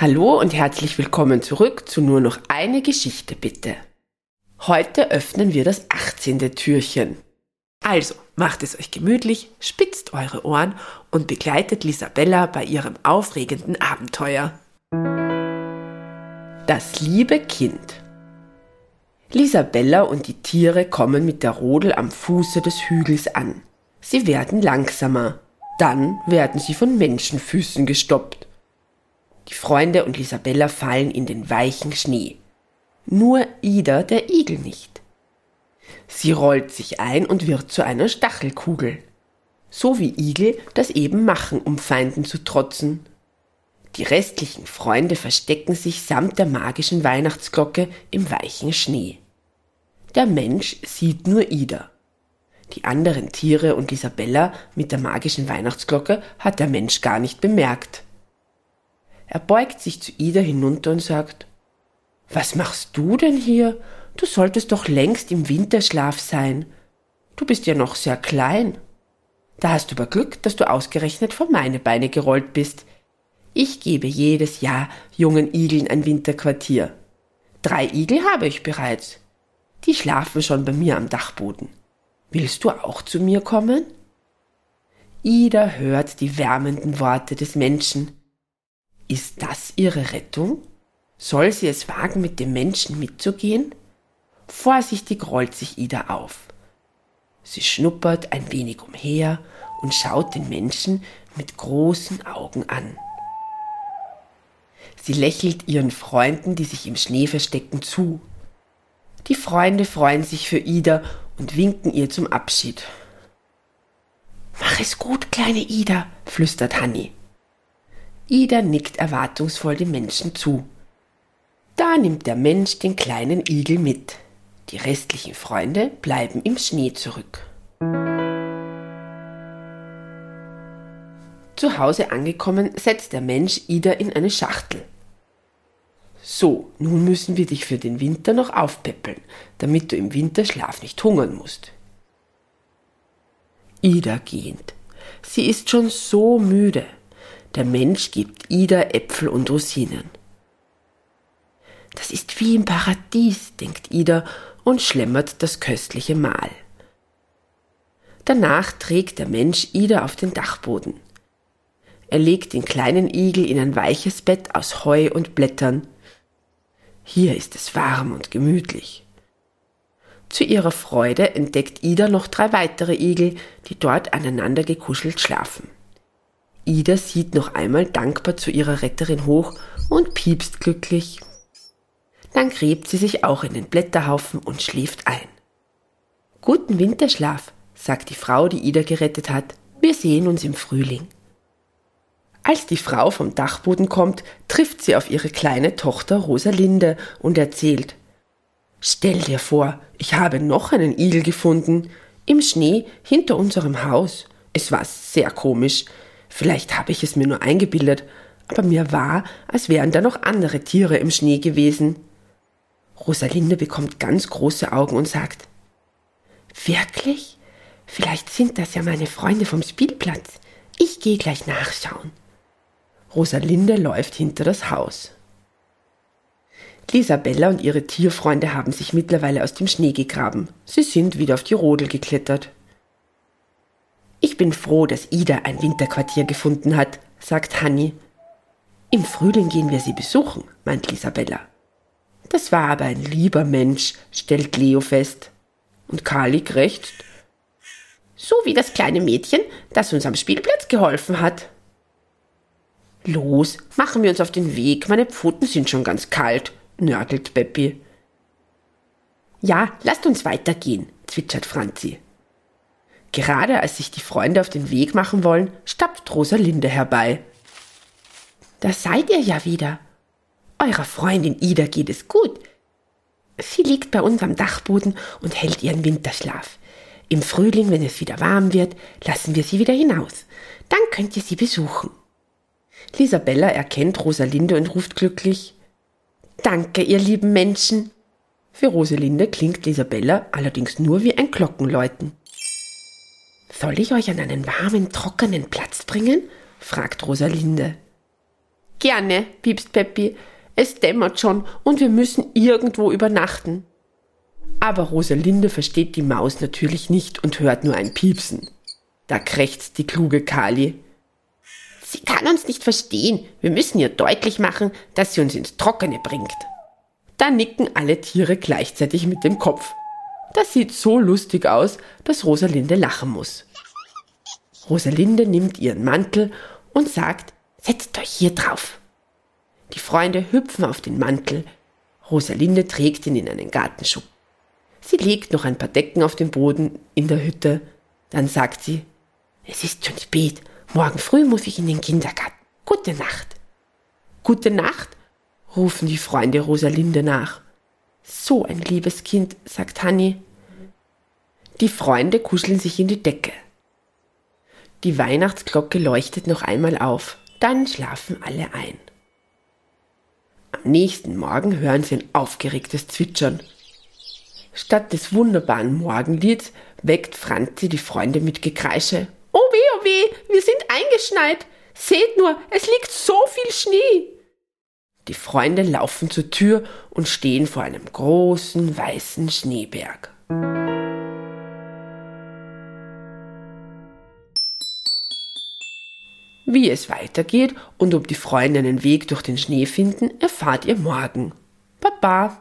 Hallo und herzlich willkommen zurück zu nur noch eine Geschichte bitte. Heute öffnen wir das 18. Türchen. Also, macht es euch gemütlich, spitzt eure Ohren und begleitet Lisabella bei ihrem aufregenden Abenteuer. Das liebe Kind. Lisabella und die Tiere kommen mit der Rodel am Fuße des Hügels an. Sie werden langsamer. Dann werden sie von Menschenfüßen gestoppt. Die Freunde und Lisabella fallen in den weichen Schnee. Nur Ida, der Igel, nicht. Sie rollt sich ein und wird zu einer Stachelkugel. So wie Igel das eben machen, um Feinden zu trotzen. Die restlichen Freunde verstecken sich samt der magischen Weihnachtsglocke im weichen Schnee. Der Mensch sieht nur Ida. Die anderen Tiere und Isabella mit der magischen Weihnachtsglocke hat der Mensch gar nicht bemerkt. Er beugt sich zu Ida hinunter und sagt, Was machst du denn hier? Du solltest doch längst im Winterschlaf sein. Du bist ja noch sehr klein. Da hast du aber Glück, dass du ausgerechnet vor meine Beine gerollt bist. Ich gebe jedes Jahr jungen Igeln ein Winterquartier. Drei Igel habe ich bereits. Die schlafen schon bei mir am Dachboden. Willst du auch zu mir kommen? Ida hört die wärmenden Worte des Menschen. Ist das ihre Rettung? Soll sie es wagen, mit dem Menschen mitzugehen? Vorsichtig rollt sich Ida auf. Sie schnuppert ein wenig umher und schaut den Menschen mit großen Augen an. Sie lächelt ihren Freunden, die sich im Schnee verstecken, zu. Die Freunde freuen sich für Ida und winken ihr zum Abschied. Mach es gut, kleine Ida, flüstert Hanni. Ida nickt erwartungsvoll dem Menschen zu. Da nimmt der Mensch den kleinen Igel mit. Die restlichen Freunde bleiben im Schnee zurück. Zu Hause angekommen, setzt der Mensch Ida in eine Schachtel. So, nun müssen wir dich für den Winter noch aufpäppeln, damit du im Winterschlaf nicht hungern musst. Ida gähnt. Sie ist schon so müde. Der Mensch gibt Ida Äpfel und Rosinen. Das ist wie im Paradies, denkt Ida und schlemmert das köstliche Mahl. Danach trägt der Mensch Ida auf den Dachboden. Er legt den kleinen Igel in ein weiches Bett aus Heu und Blättern, hier ist es warm und gemütlich. Zu ihrer Freude entdeckt Ida noch drei weitere Igel, die dort aneinander gekuschelt schlafen. Ida sieht noch einmal dankbar zu ihrer Retterin hoch und piepst glücklich. Dann gräbt sie sich auch in den Blätterhaufen und schläft ein. Guten Winterschlaf, sagt die Frau, die Ida gerettet hat. Wir sehen uns im Frühling. Als die Frau vom Dachboden kommt, trifft sie auf ihre kleine Tochter Rosalinde und erzählt Stell dir vor, ich habe noch einen Igel gefunden, im Schnee hinter unserem Haus. Es war sehr komisch. Vielleicht habe ich es mir nur eingebildet, aber mir war, als wären da noch andere Tiere im Schnee gewesen. Rosalinde bekommt ganz große Augen und sagt Wirklich? Vielleicht sind das ja meine Freunde vom Spielplatz. Ich gehe gleich nachschauen. Rosalinde läuft hinter das Haus. Lisabella und ihre Tierfreunde haben sich mittlerweile aus dem Schnee gegraben. Sie sind wieder auf die Rodel geklettert. Ich bin froh, dass Ida ein Winterquartier gefunden hat, sagt Hanni. Im Frühling gehen wir sie besuchen, meint Lisabella. Das war aber ein lieber Mensch, stellt Leo fest. Und Kali krächzt. So wie das kleine Mädchen, das uns am Spielplatz geholfen hat. Los, machen wir uns auf den Weg, meine Pfoten sind schon ganz kalt, nörgelt Beppi. Ja, lasst uns weitergehen, zwitschert Franzi. Gerade als sich die Freunde auf den Weg machen wollen, stapft Rosalinde herbei. Da seid ihr ja wieder. Eurer Freundin Ida geht es gut. Sie liegt bei uns am Dachboden und hält ihren Winterschlaf. Im Frühling, wenn es wieder warm wird, lassen wir sie wieder hinaus. Dann könnt ihr sie besuchen. Lisabella erkennt Rosalinde und ruft glücklich Danke, ihr lieben Menschen. Für Rosalinde klingt Lisabella allerdings nur wie ein Glockenläuten. Soll ich euch an einen warmen, trockenen Platz bringen? fragt Rosalinde. Gerne, piepst Peppi. Es dämmert schon und wir müssen irgendwo übernachten. Aber Rosalinde versteht die Maus natürlich nicht und hört nur ein Piepsen. Da krächzt die kluge Kali. Sie kann uns nicht verstehen. Wir müssen ihr deutlich machen, dass sie uns ins Trockene bringt. Da nicken alle Tiere gleichzeitig mit dem Kopf. Das sieht so lustig aus, dass Rosalinde lachen muss. Rosalinde nimmt ihren Mantel und sagt, setzt euch hier drauf. Die Freunde hüpfen auf den Mantel. Rosalinde trägt ihn in einen Gartenschuppen. Sie legt noch ein paar Decken auf den Boden in der Hütte. Dann sagt sie, es ist schon spät. Morgen früh muss ich in den Kindergarten. Gute Nacht. Gute Nacht, rufen die Freunde Rosalinde nach. So ein liebes Kind, sagt Hanni. Die Freunde kuscheln sich in die Decke. Die Weihnachtsglocke leuchtet noch einmal auf, dann schlafen alle ein. Am nächsten Morgen hören sie ein aufgeregtes Zwitschern. Statt des wunderbaren Morgenlieds weckt Franzi die Freunde mit Gekreische. Oh weh, oh weh, wir sind eingeschneit. Seht nur, es liegt so viel Schnee. Die Freunde laufen zur Tür und stehen vor einem großen weißen Schneeberg. Wie es weitergeht und ob die Freunde einen Weg durch den Schnee finden, erfahrt ihr morgen. Baba!